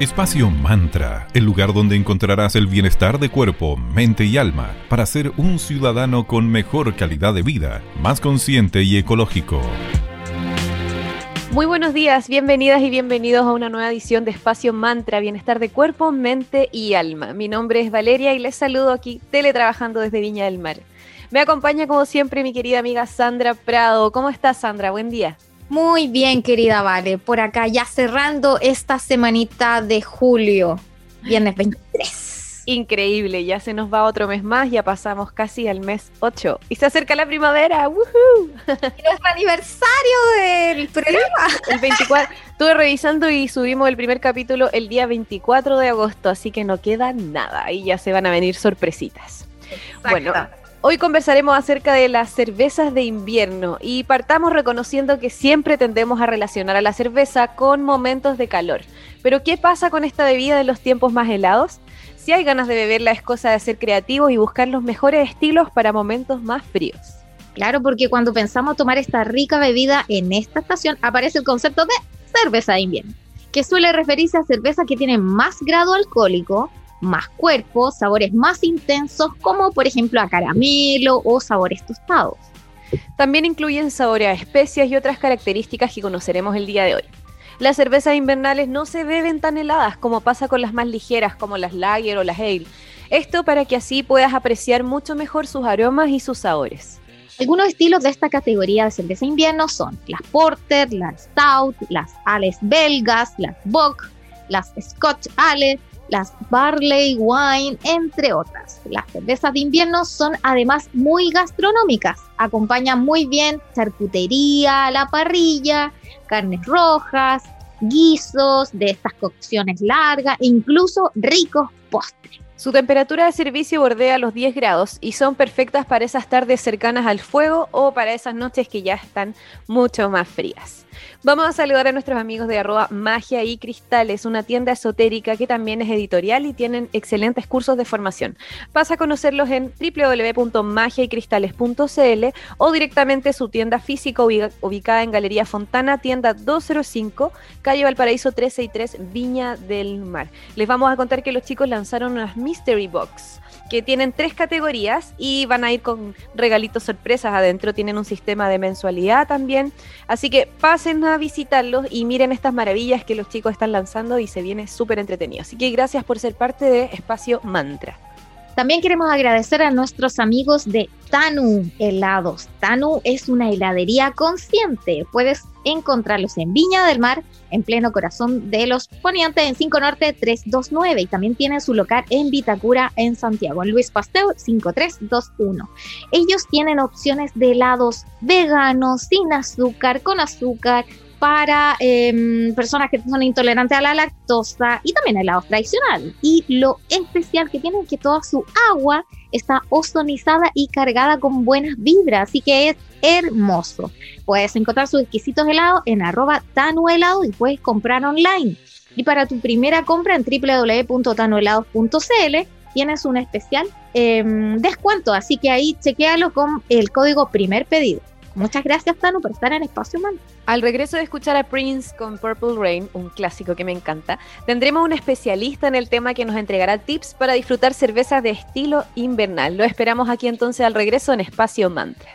Espacio Mantra, el lugar donde encontrarás el bienestar de cuerpo, mente y alma para ser un ciudadano con mejor calidad de vida, más consciente y ecológico. Muy buenos días, bienvenidas y bienvenidos a una nueva edición de Espacio Mantra, bienestar de cuerpo, mente y alma. Mi nombre es Valeria y les saludo aquí teletrabajando desde Viña del Mar. Me acompaña como siempre mi querida amiga Sandra Prado. ¿Cómo estás Sandra? Buen día. Muy bien, querida Vale, por acá ya cerrando esta semanita de julio, viernes 23. Increíble, ya se nos va otro mes más, ya pasamos casi al mes 8 y se acerca la primavera. ¡Woohoo! Nuestro aniversario del programa. El 24. Estuve revisando y subimos el primer capítulo el día 24 de agosto, así que no queda nada y ya se van a venir sorpresitas. Bueno, Hoy conversaremos acerca de las cervezas de invierno y partamos reconociendo que siempre tendemos a relacionar a la cerveza con momentos de calor. Pero ¿qué pasa con esta bebida en los tiempos más helados? Si hay ganas de beberla es cosa de ser creativos y buscar los mejores estilos para momentos más fríos. Claro, porque cuando pensamos tomar esta rica bebida en esta estación aparece el concepto de cerveza de invierno, que suele referirse a cerveza que tiene más grado alcohólico, más cuerpo, sabores más intensos, como por ejemplo a caramelo o sabores tostados. También incluyen sabores a especias y otras características que conoceremos el día de hoy. Las cervezas invernales no se beben tan heladas como pasa con las más ligeras como las lager o las ale. Esto para que así puedas apreciar mucho mejor sus aromas y sus sabores. Algunos estilos de esta categoría de cerveza invierno son las porter, las stout, las ales belgas, las bock, las scotch ale, las barley wine, entre otras. Las cervezas de invierno son además muy gastronómicas, acompañan muy bien charcutería, la parrilla, carnes rojas, guisos de estas cocciones largas e incluso ricos postres. Su temperatura de servicio bordea los 10 grados y son perfectas para esas tardes cercanas al fuego o para esas noches que ya están mucho más frías. Vamos a saludar a nuestros amigos de arroba magia y cristales, una tienda esotérica que también es editorial y tienen excelentes cursos de formación. Pasa a conocerlos en www.magiaycristales.cl o directamente su tienda física ubicada en Galería Fontana, tienda 205, calle Valparaíso 363, Viña del Mar. Les vamos a contar que los chicos lanzaron unas Mystery Box que tienen tres categorías y van a ir con regalitos sorpresas adentro. Tienen un sistema de mensualidad también. Así que pasen a visitarlos y miren estas maravillas que los chicos están lanzando y se viene súper entretenido. Así que gracias por ser parte de Espacio Mantra. También queremos agradecer a nuestros amigos de Tanu Helados. Tanu es una heladería consciente. Puedes encontrarlos en Viña del Mar, en pleno corazón de los ponientes, en 5 Norte 329. Y también tienen su local en Vitacura, en Santiago, en Luis Pasteur 5321. Ellos tienen opciones de helados veganos, sin azúcar, con azúcar, para em, personas que son intolerantes a la lactosa y también helado tradicional. Y lo especial que tienen es que toda su agua está ozonizada y cargada con buenas vibras, así que es hermoso. Puedes encontrar sus exquisitos helados en arroba tanuhelado y puedes comprar online. Y para tu primera compra en www.tanuhelados.cl tienes un especial em, descuento, así que ahí chequealo con el código primer pedido. Muchas gracias, Tano, por estar en Espacio Man. Al regreso de escuchar a Prince con Purple Rain, un clásico que me encanta, tendremos un especialista en el tema que nos entregará tips para disfrutar cervezas de estilo invernal. Lo esperamos aquí entonces al regreso en Espacio Mantra.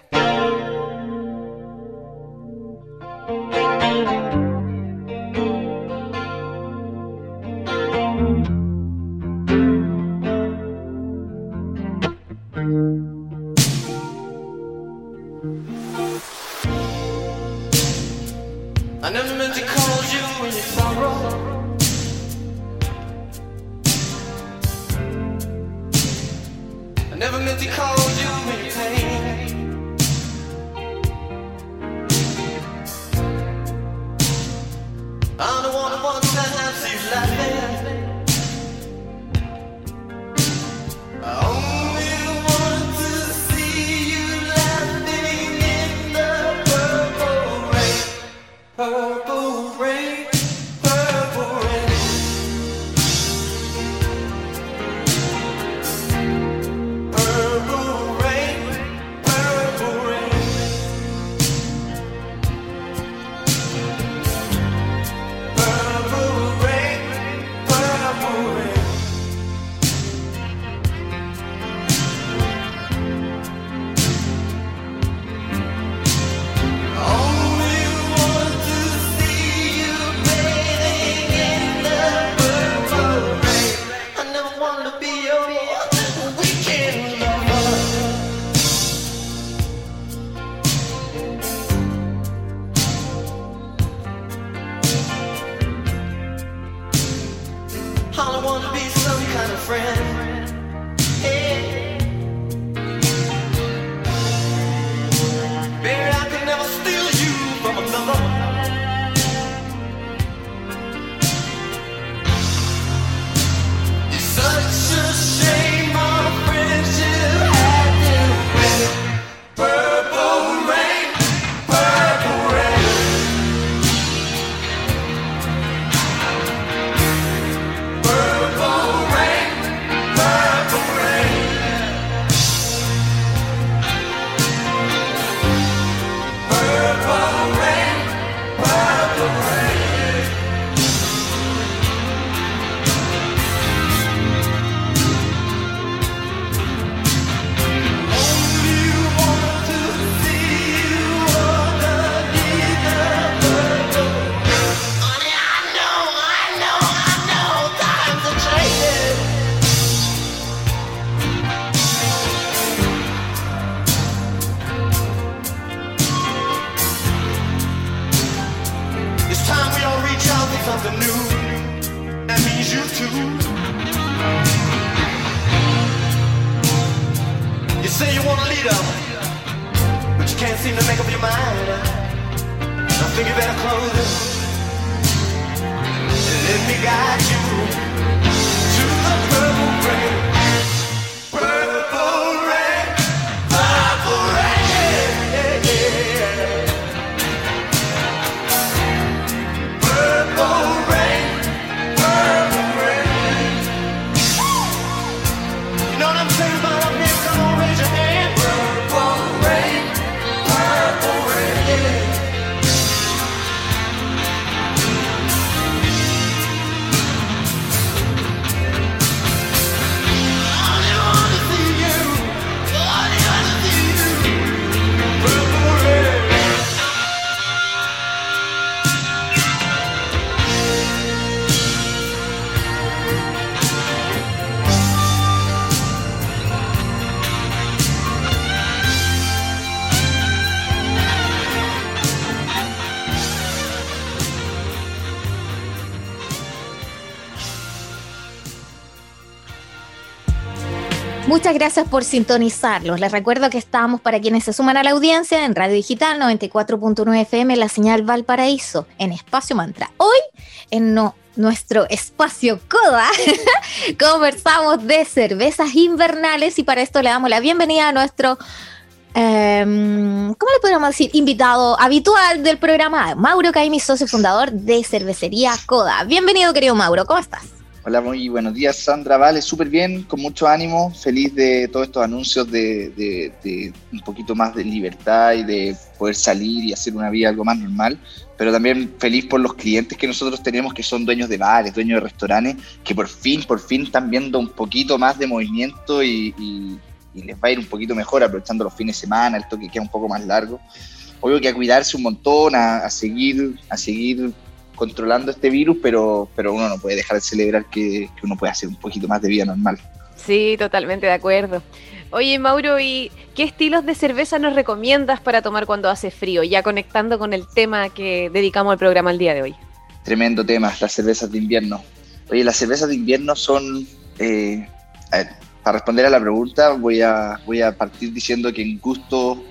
I don't wanna, wanna Muchas gracias por sintonizarlos. Les recuerdo que estamos para quienes se suman a la audiencia en Radio Digital 94.9 FM, la señal Valparaíso, en Espacio Mantra. Hoy, en nuestro espacio Coda, conversamos de cervezas invernales y para esto le damos la bienvenida a nuestro em, ¿cómo le podríamos decir? Invitado habitual del programa, Mauro Caimi, socio fundador de Cervecería Coda. Bienvenido, querido Mauro, ¿cómo estás? Hola, muy buenos días, Sandra. Vale, súper bien, con mucho ánimo, feliz de todos estos anuncios de, un poquito más de libertad y de poder salir y hacer una vida algo más normal, pero también feliz por los clientes que nosotros tenemos que son dueños de bares, dueños de restaurantes, que por fin, por fin están viendo un poquito más de movimiento y, les va a ir un poquito mejor aprovechando los fines de semana, el toque queda un poco más largo. Obvio que a cuidarse un montón, a seguir, a seguir controlando este virus, pero, pero uno no puede dejar de celebrar que, uno puede hacer un poquito más de vida normal. Sí, totalmente de acuerdo. Oye, Mauro, ¿y qué estilos de cerveza nos recomiendas para tomar cuando hace frío? Ya conectando con el tema que dedicamos al programa el día de hoy. Tremendo tema, las cervezas de invierno. Oye, las cervezas de invierno son, eh, para responder a la pregunta, voy a, voy a partir diciendo que en gusto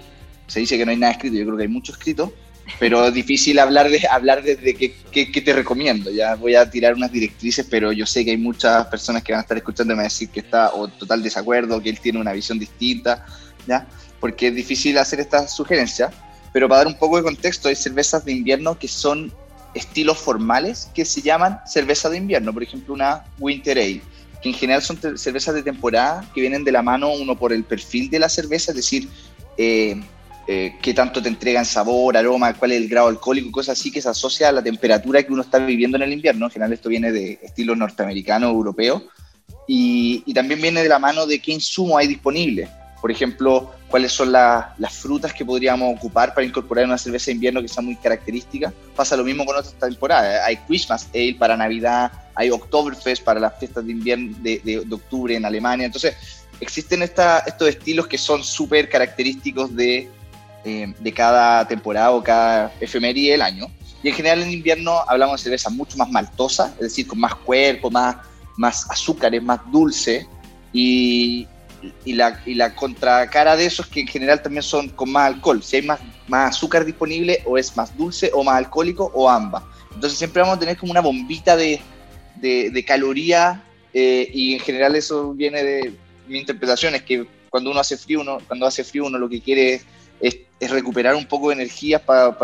se dice que no hay nada escrito, yo creo que hay mucho escrito, pero difícil hablar de hablar desde qué, te recomiendo. Ya voy a tirar unas directrices, pero yo sé que hay muchas personas que van a estar escuchando y me van a decir que está o total desacuerdo, que él tiene una visión distinta, ¿ya? Porque es difícil hacer estas sugerencias. Pero para dar un poco de contexto, hay cervezas de invierno que son estilos formales que se llaman cerveza de invierno. Por ejemplo, una Winter Ale, que en general son cervezas de temporada que vienen de la mano uno por el perfil de la cerveza, es decir, eh, eh, qué tanto te entregan sabor, aroma, cuál es el grado alcohólico, cosas así que se asocia a la temperatura que uno está viviendo en el invierno. En general esto viene de estilo norteamericano, europeo, y, también viene de la mano de qué insumo hay disponible. Por ejemplo, cuáles son las frutas que podríamos ocupar para incorporar una cerveza de invierno que sea muy característica. Pasa lo mismo con otras temporadas. Hay Christmas Ale para Navidad, hay Oktoberfest para las fiestas de invierno de, octubre en Alemania. Entonces, existen estos estilos que son súper característicos de eh, de cada temporada o cada efeméride del año. Y en general en invierno hablamos de cerveza mucho más maltosa, es decir, con más cuerpo, más, más azúcares, más dulce, y, y, la, y la contracara de eso es que en general también son con más alcohol. Si hay más, más azúcar disponible, o es más dulce o más alcohólico, o ambas. Entonces siempre vamos a tener como una bombita de, de, de caloría, eh, y en general eso viene de mi interpretación, es que cuando uno hace frío, uno, cuando hace frío uno lo que quiere es, es recuperar un poco de energías para,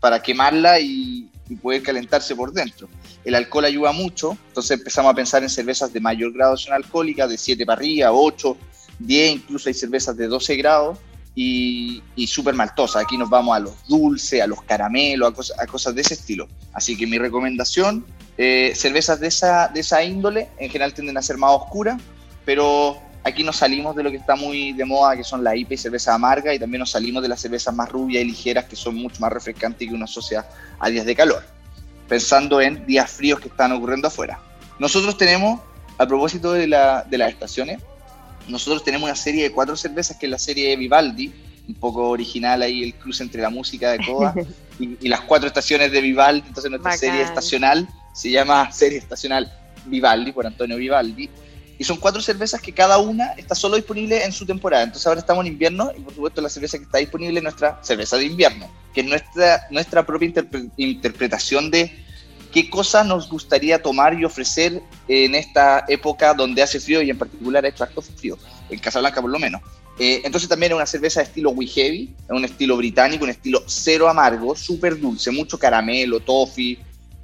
para, quemarla y, y poder calentarse por dentro. El alcohol ayuda mucho, entonces empezamos a pensar en cervezas de mayor graduación alcohólica, de 7 para arriba, 8, 10, incluso hay cervezas de 12 grados y, y súper maltosas. Aquí nos vamos a los dulces, a los caramelos, a, cosas, a cosas de ese estilo. Así que mi recomendación, eh, cervezas de esa, de esa índole, en general tienden a ser más oscuras, pero aquí nos salimos de lo que está muy de moda, que son la IPA y cerveza amarga, y también nos salimos de las cervezas más rubias y ligeras, que son mucho más refrescantes y que uno asocia a días de calor, pensando en días fríos que están ocurriendo afuera. Nosotros tenemos, a propósito de, la, de las estaciones, nosotros tenemos una serie de cuatro cervezas, que es la serie Vivaldi, un poco original ahí el cruce entre la música de Coda y, y, las cuatro estaciones de Vivaldi, entonces nuestra Bacán. serie estacional se llama serie estacional Vivaldi, por Antonio Vivaldi, y son cuatro cervezas que cada una está solo disponible en su temporada. Entonces ahora estamos en invierno y por supuesto la cerveza que está disponible es nuestra cerveza de invierno, que es nuestra, nuestra propia interpre interpretación de qué cosas nos gustaría tomar y ofrecer en esta época donde hace frío y en particular ha hecho harto frío, en Casablanca por lo menos. Eh, entonces también es una cerveza de estilo We Heavy, es un estilo británico, un estilo cero amargo, súper dulce, mucho caramelo, toffee,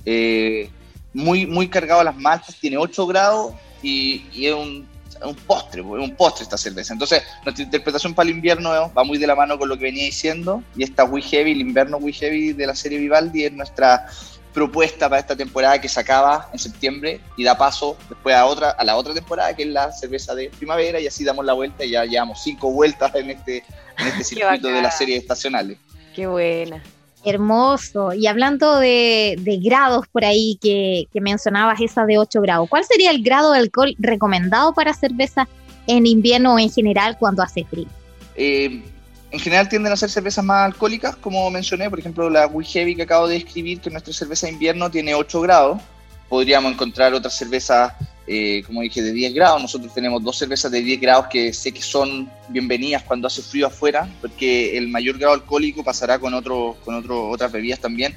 eh, muy, muy cargado a las maltas, tiene 8 grados y, y es un, un, postre, es un postre esta cerveza. Entonces, nuestra interpretación para el invierno va muy de la mano con lo que venía diciendo, y esta We Heavy, el invierno We Heavy de la serie Vivaldi, es nuestra propuesta para esta temporada que se acaba en septiembre y da paso después a otra a la otra temporada que es la cerveza de primavera y así damos la vuelta y ya llevamos cinco vueltas en este, en este circuito de las series estacionales. Qué buena. Hermoso. Y hablando de, de grados por ahí que, mencionabas, esa de 8 grados, ¿cuál sería el grado de alcohol recomendado para cerveza en invierno o en general cuando hace frío? Eh, en general tienden a ser cervezas más alcohólicas, como mencioné, por ejemplo la We Heavy que acabo de describir, que nuestra cerveza de invierno tiene 8 grados. Podríamos encontrar otras cervezas, eh, como dije, de 10 grados. Nosotros tenemos dos cervezas de 10 grados que sé que son bienvenidas cuando hace frío afuera, porque el mayor grado alcohólico pasará con, otro, con otro, otras bebidas también.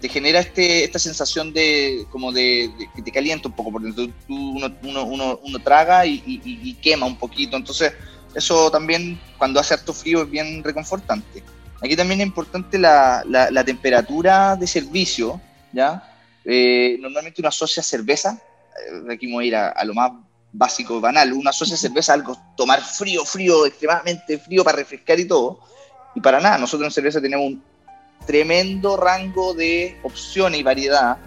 Te genera este, esta sensación de como de, de que te calienta un poco, porque tú, uno, uno, uno, uno traga y, y, y quema un poquito. Entonces, eso también cuando hace harto frío es bien reconfortante. Aquí también es importante la, la, la temperatura de servicio, ¿ya? Eh, normalmente uno asocia cerveza, aquí voy a ir a, a, lo más básico, banal, uno asocia cerveza a algo, tomar frío, frío, extremadamente frío para refrescar y todo, y para nada, nosotros en cerveza tenemos un tremendo rango de opciones y variedad,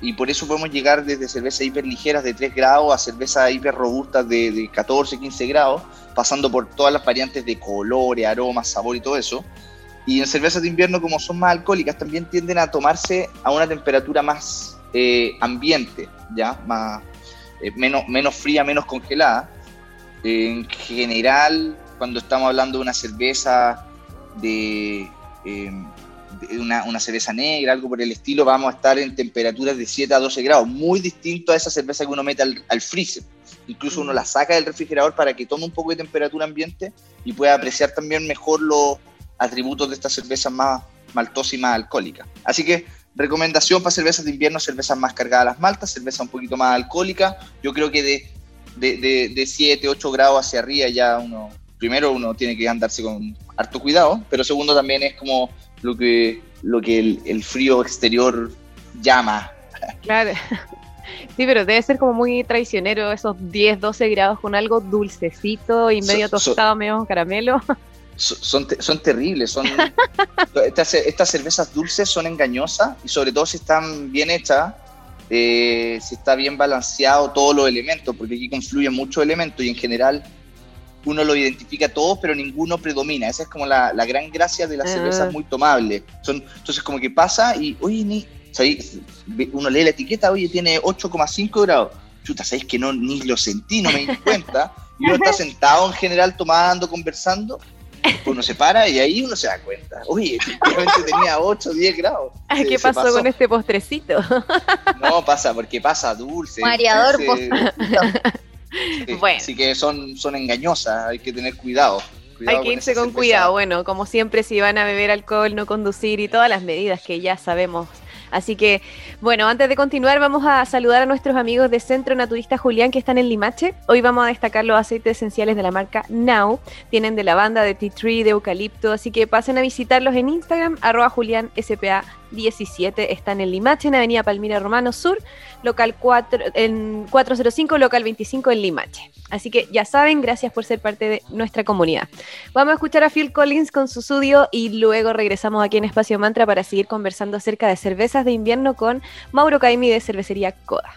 y por eso podemos llegar desde cervezas hiper ligeras de 3 grados a cervezas hiper robustas de, de 14, 15 grados, pasando por todas las variantes de colores, aromas, sabor y todo eso. Y en cervezas de invierno, como son más alcohólicas, también tienden a tomarse a una temperatura más eh, ambiente, ¿ya? Más, eh, menos, menos fría, menos congelada. En general, cuando estamos hablando de una cerveza de, de una, una, cerveza negra, algo por el estilo, vamos a estar en temperaturas de 7 a 12 grados, muy distinto a esa cerveza que uno mete al, al freezer. Incluso uno la saca del refrigerador para que tome un poco de temperatura ambiente y pueda apreciar también mejor los atributos de esta cerveza más maltosa y más alcohólica. Así que recomendación para cervezas de invierno, cervezas más cargadas a las maltas, cerveza un poquito más alcohólica. Yo creo que de, de, de, de 7, 8 grados hacia arriba ya uno, primero uno tiene que andarse con harto cuidado, pero segundo también es como lo que, lo que el, el frío exterior llama. Claro. Sí, pero debe ser como muy traicionero esos 10, 12 grados con algo dulcecito y medio so, tostado, so, medio caramelo. So, son, son terribles, son estas, estas, cervezas dulces son engañosas y sobre todo si están bien hechas, eh, si está bien balanceado todos los elementos, porque aquí confluyen muchos elementos y en general uno lo identifica todos, pero ninguno predomina. Esa es como la, la gran gracia de las uh. cervezas muy tomables. Son, entonces como que pasa y, oye, ni, ¿sabes? uno lee la etiqueta, oye, tiene 8,5 grados. Chuta, ¿sabéis que no, ni lo sentí, no me di cuenta? Y uno está sentado en general tomando, conversando, uno se para y ahí uno se da cuenta. Uy, efectivamente tenía 8 o 10 grados. ¿Qué pasó, con este postrecito? No, pasa, porque pasa dulce. Mareador postrecito. bueno. Así que son, son engañosas, hay que tener cuidado. hay que irse con cuidado. Bueno, como siempre, si van a beber alcohol, no conducir y todas las medidas que ya sabemos Así que, bueno, antes de continuar, vamos a saludar a nuestros amigos de Centro Naturista Julián que están en Limache. Hoy vamos a destacar los aceites esenciales de la marca Now. Tienen de lavanda, de tea tree, de eucalipto, así que pasen a visitarlos en Instagram, arroba Julián SPA 17 están en Limache, en Avenida Palmira Romano Sur, local 4, en 405, local 25 en Limache. Así que ya saben, gracias por ser parte de nuestra comunidad. Vamos a escuchar a Phil Collins con su estudio y luego regresamos aquí en Espacio Mantra para seguir conversando acerca de cervezas de invierno con Mauro Caimi de Cervecería Coda.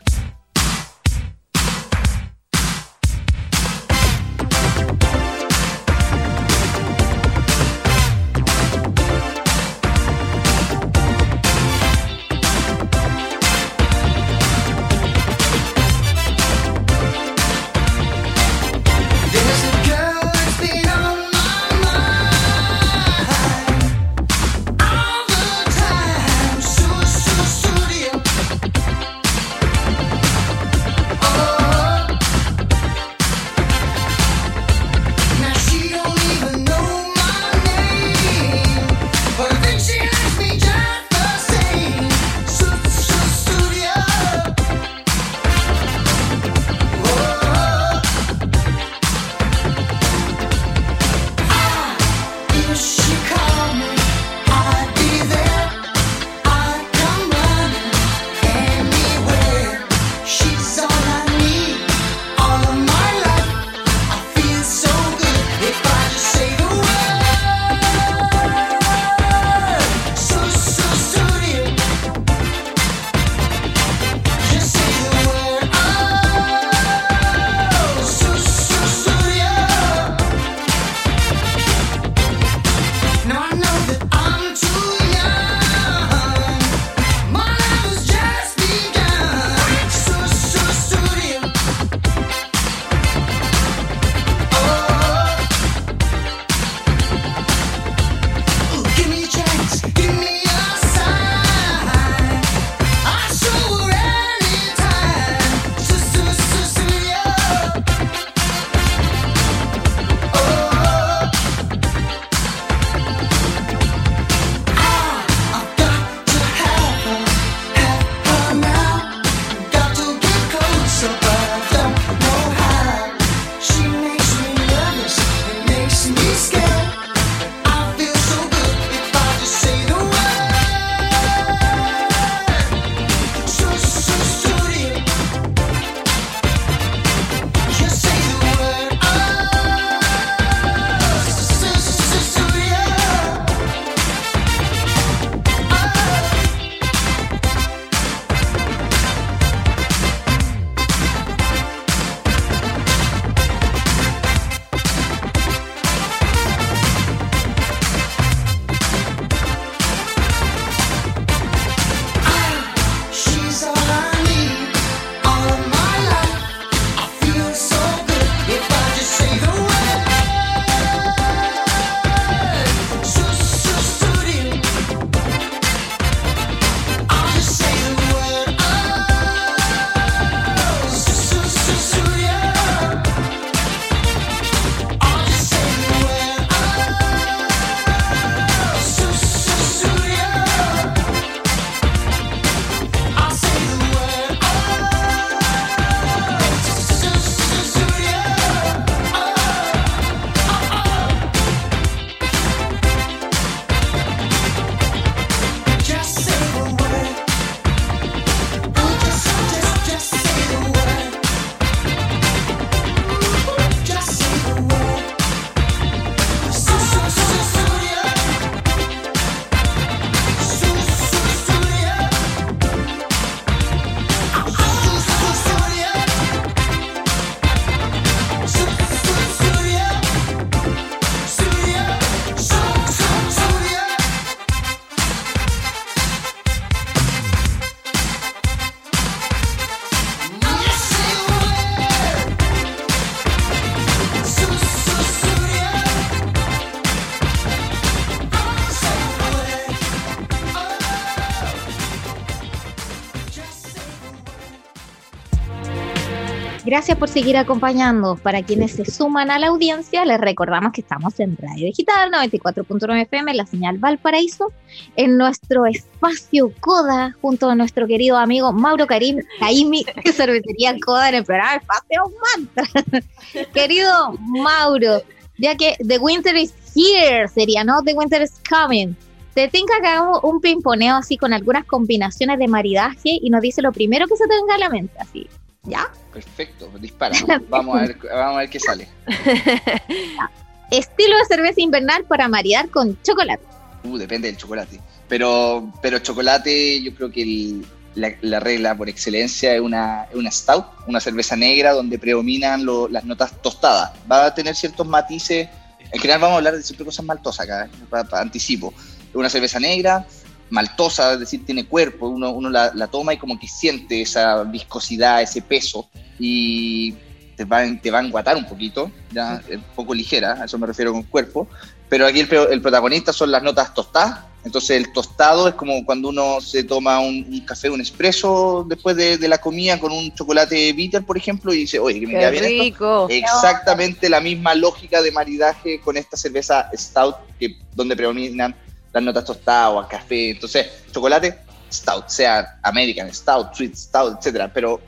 Gracias por seguir acompañando. Para quienes se suman a la audiencia, les recordamos que estamos en Radio Digital 94.9 FM, la señal Valparaíso, en nuestro espacio Coda, junto a nuestro querido amigo Mauro Karim, Jaime, que cervecería Coda en el programa Espacio Mantra. querido Mauro, ya que The Winter is here sería, ¿no? The Winter is coming. Te tinca que hagamos un pimponeo así con algunas combinaciones de maridaje y nos dice lo primero que se te venga a la mente, así. ¿Ya? Perfecto, dispara. Vamos a ver, vamos a ver qué sale. Estilo de cerveza invernal para maridar con chocolate. Uh, depende del chocolate. Pero, pero chocolate, yo creo que la, regla por excelencia es una, una stout, una cerveza negra donde predominan las notas tostadas. Va a tener ciertos matices. En general vamos a hablar de siempre cosas maltosas acá, ¿eh? anticipo. Una cerveza negra, maltosa, es decir, tiene cuerpo, uno, uno la, toma y como que siente esa viscosidad, ese peso, y te va, te va a enguatar un poquito, ya, un poco ligera, a eso me refiero con cuerpo, pero aquí el, el protagonista son las notas tostadas, entonces el tostado es como cuando uno se toma un, café, un espresso después de, la comida con un chocolate bitter, por ejemplo, y dice, oye, que me queda bien rico. Exactamente la misma lógica de maridaje con esta cerveza stout, que, donde predominan las notas tostadas o café. Entonces, chocolate, stout, sea American stout, sweet stout, etcétera. Pero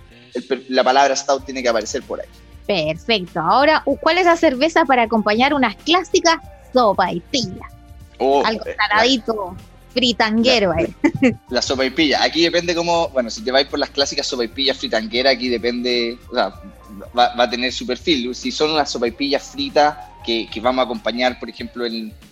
la palabra stout tiene que aparecer por ahí. Perfecto. Ahora, ¿cuál es la cerveza para acompañar unas clásicas sopa y pilla? Oh, Algo eh, saladito, fritanguero. La, eh. la sopa y pilla. Aquí depende cómo, bueno, si te vais por las clásicas sopa y pilla fritanguera, aquí depende, o sea, va, a tener su perfil. Si son unas sopa y pillas fritas que, que, vamos a acompañar, por ejemplo,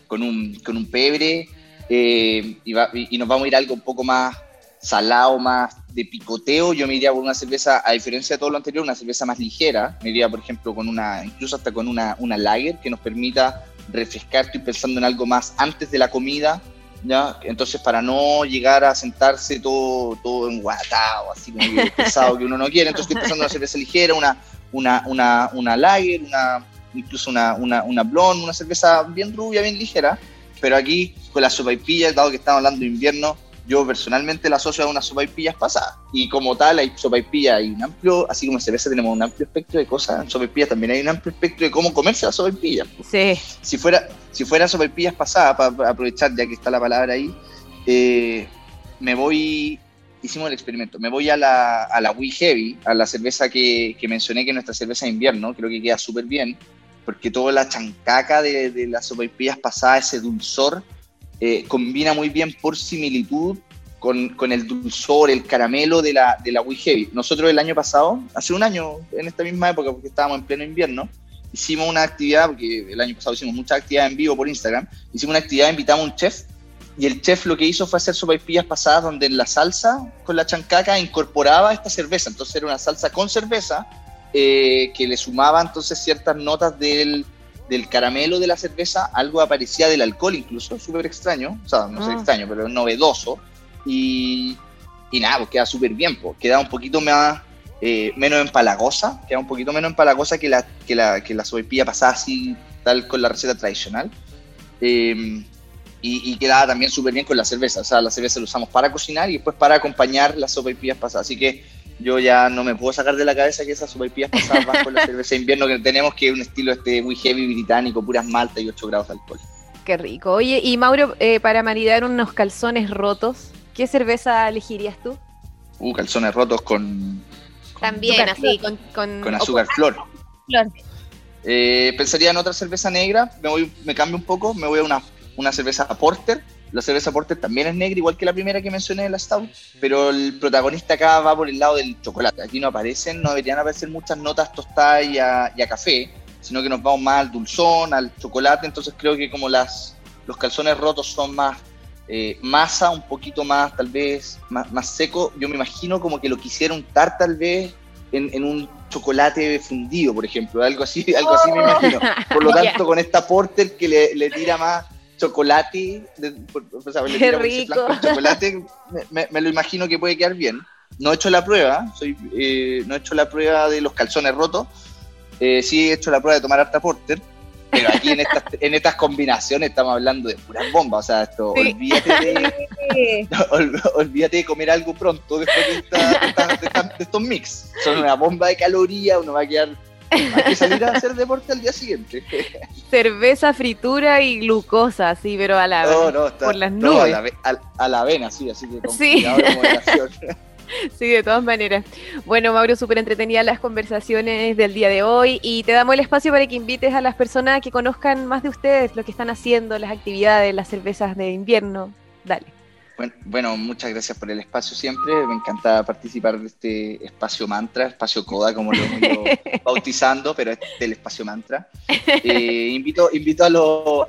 con, un, con un pebre, eh, y, nos vamos a ir a algo un poco más salado, más de picoteo, yo me iría por una cerveza, a diferencia de todo lo anterior, una cerveza más ligera, me iría por ejemplo con una, incluso hasta con una, una lager que nos permita refrescar, estoy pensando en algo más antes de la comida, ¿ya? Entonces para no llegar a sentarse todo, todo enguatado, así como pesado que uno no quiere, entonces estoy pensando en una cerveza ligera, una, una, una, una lager, una, incluso una, una, una blonde, una cerveza bien rubia, bien ligera, pero aquí con las sopaipillas, dado que estamos hablando de invierno, yo personalmente la asocio a unas sopaipillas pasadas. Y como tal, hay sopaipillas, hay un amplio, así como en cerveza tenemos un amplio espectro de cosas, en sopaipillas también hay un amplio espectro de cómo comerse las sopaipillas. Sí. Si fuera, si fueran sopaipillas pasadas, para aprovechar ya que está la palabra ahí, eh, me voy, hicimos el experimento, me voy a la, a la We Heavy, a la cerveza que, que mencioné que es nuestra cerveza de invierno, creo que queda súper bien porque toda la chancaca de, de las sopaipillas pasadas, ese dulzor, eh, combina muy bien por similitud con, con, el dulzor, el caramelo de la, de la We Heavy. Nosotros el año pasado, hace un año, en esta misma época, porque estábamos en pleno invierno, hicimos una actividad, porque el año pasado hicimos muchas actividades en vivo por Instagram, hicimos una actividad, invitamos a un chef, y el chef lo que hizo fue hacer sopaipillas pasadas donde en la salsa con la chancaca incorporaba esta cerveza, entonces era una salsa con cerveza, eh, que le sumaba entonces ciertas notas del, del, caramelo de la cerveza, algo aparecía del alcohol incluso, súper extraño, o sea, no sé ah. extraño, pero novedoso, y, y nada, pues queda súper bien, pues, queda un poquito más, eh, menos empalagosa, queda un poquito menos empalagosa que la, que la, que la sopaipilla pasada así, tal con la receta tradicional. Em, y, y, quedaba también súper bien con la cerveza. O sea, la cerveza la usamos para cocinar y después para acompañar las sopaipillas pasadas. Así que yo ya no me puedo sacar de la cabeza que esas sopaipillas pasadas van con la cerveza de invierno que tenemos, que es un estilo este muy heavy británico, puras maltas y 8 grados de alcohol. Qué rico. Oye, y Mauro, eh, para maridar unos calzones rotos, ¿qué cerveza elegirías tú? Uh, calzones rotos con... También, así, con, con, azúcar flor. flor. Eh, pensaría en otra cerveza negra, me, voy, me cambio un poco, me voy a una, una cerveza Porter, la cerveza Porter también es negra, igual que la primera que mencioné, la Stout, pero el protagonista acá va por el lado del chocolate. Aquí no aparecen, no deberían aparecer muchas notas tostadas y a, café, sino que nos vamos más al dulzón, al chocolate. Entonces creo que como las, los calzones rotos son más eh, masa, un poquito más, tal vez, más, seco, yo me imagino como que lo quisiera untar tal vez en, un chocolate fundido, por ejemplo, algo así, algo así me imagino. Por lo tanto, con esta Porter que le, le tira más chocolate, Qué rico. chocolate, me, lo imagino que puede quedar bien. No he hecho la prueba, soy, eh, no he hecho la prueba de los calzones rotos, eh, sí he hecho la prueba de tomar harta porter, pero aquí en estas, en estas combinaciones estamos hablando de puras bombas, o sea, esto, olvídate, de, olvídate de comer algo pronto después de, esta, estos mix. Son una bomba de calorías, uno va a quedar hay que salir a hacer deporte al día siguiente. Cerveza, fritura y glucosa, sí, pero a la por las nubes. a, la, avena, sí, así que con sí. Sí, de todas maneras. Bueno, Mauro, súper entretenida las conversaciones del día de hoy y te damos el espacio para que invites a las personas que conozcan más de ustedes, lo que están haciendo, las actividades, las cervezas de invierno. Dale. Bueno, muchas gracias por el espacio siempre. Me encanta participar de este espacio mantra, espacio coda, como lo hemos bautizando, pero es del espacio mantra. Eh, invito invito a,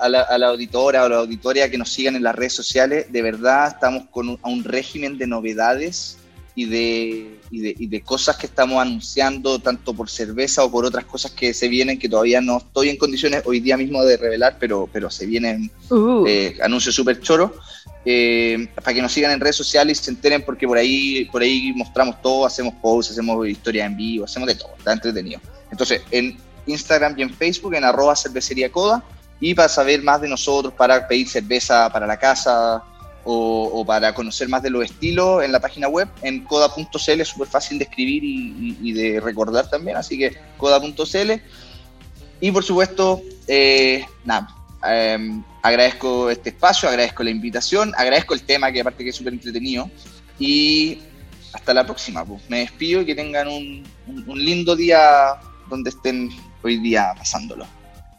la, auditora o a la auditoria que nos sigan en las redes sociales. De verdad, estamos con un, un régimen de novedades y de, y de, cosas que estamos anunciando, tanto por cerveza o por otras cosas que se vienen, que todavía no estoy en condiciones hoy día mismo de revelar, pero, pero se vienen uh. eh, anuncios súper choros. Eh, para que nos sigan en redes sociales y se enteren porque por ahí, por ahí mostramos todo, hacemos posts, hacemos historias en vivo, hacemos de todo, está entretenido. Entonces, en Instagram y en Facebook, en arroba cervecería coda, y para saber más de nosotros, para pedir cerveza para la casa, o, para conocer más de los estilos en la página web, en coda.cl, es súper fácil de escribir y, de recordar también, así que coda.cl. Y por supuesto, eh, nada, em, agradezco este espacio, agradezco la invitación, agradezco el tema que aparte que es súper entretenido y hasta la próxima. Pues. Me despido y que tengan un, un lindo día donde estén hoy día pasándolo.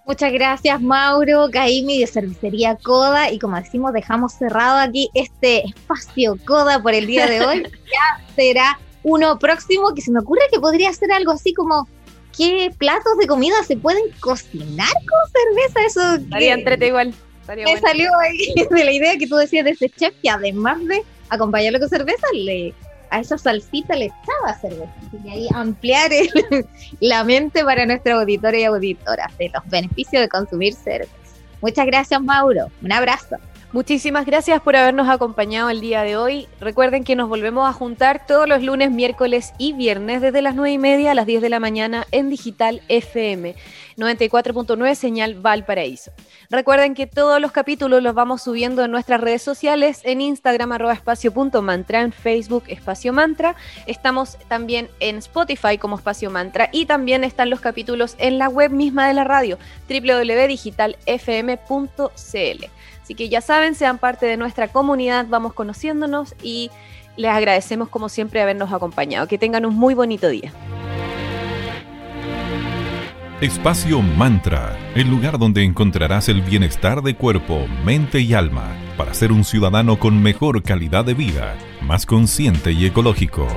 Muchas gracias, Mauro, Caimi de Cervecería Coda. Y como decimos, dejamos cerrado aquí este espacio Coda por el día de hoy. ya será uno próximo que se me ocurre que podría ser algo así como qué platos de comida se pueden cocinar con cerveza. Eso estaría entrete igual. Me salió ahí de la idea que tú decías de ese chef que además de acompañarlo con cerveza, le a esa salsita le echaba cerveza. Así que ahí ampliar la mente para nuestro auditorio y auditoras de los beneficios de consumir cerveza. Muchas gracias, Mauro. Un abrazo. Muchísimas gracias por habernos acompañado el día de hoy. Recuerden que nos volvemos a juntar todos los lunes, miércoles y viernes desde las 9 y media a las 10 de la mañana en Digital FM 94.9 Señal Valparaíso. Recuerden que todos los capítulos los vamos subiendo en nuestras redes sociales, en Instagram arroba espacio punto mantra, en Facebook espacio mantra. Estamos también en Spotify como espacio mantra y también están los capítulos en la web misma de la radio www.digitalfm.cl. Así que ya saben, sean parte de nuestra comunidad, vamos conociéndonos y les agradecemos como siempre habernos acompañado. Que tengan un muy bonito día. Espacio Mantra, el lugar donde encontrarás el bienestar de cuerpo, mente y alma para ser un ciudadano con mejor calidad de vida, más consciente y ecológico.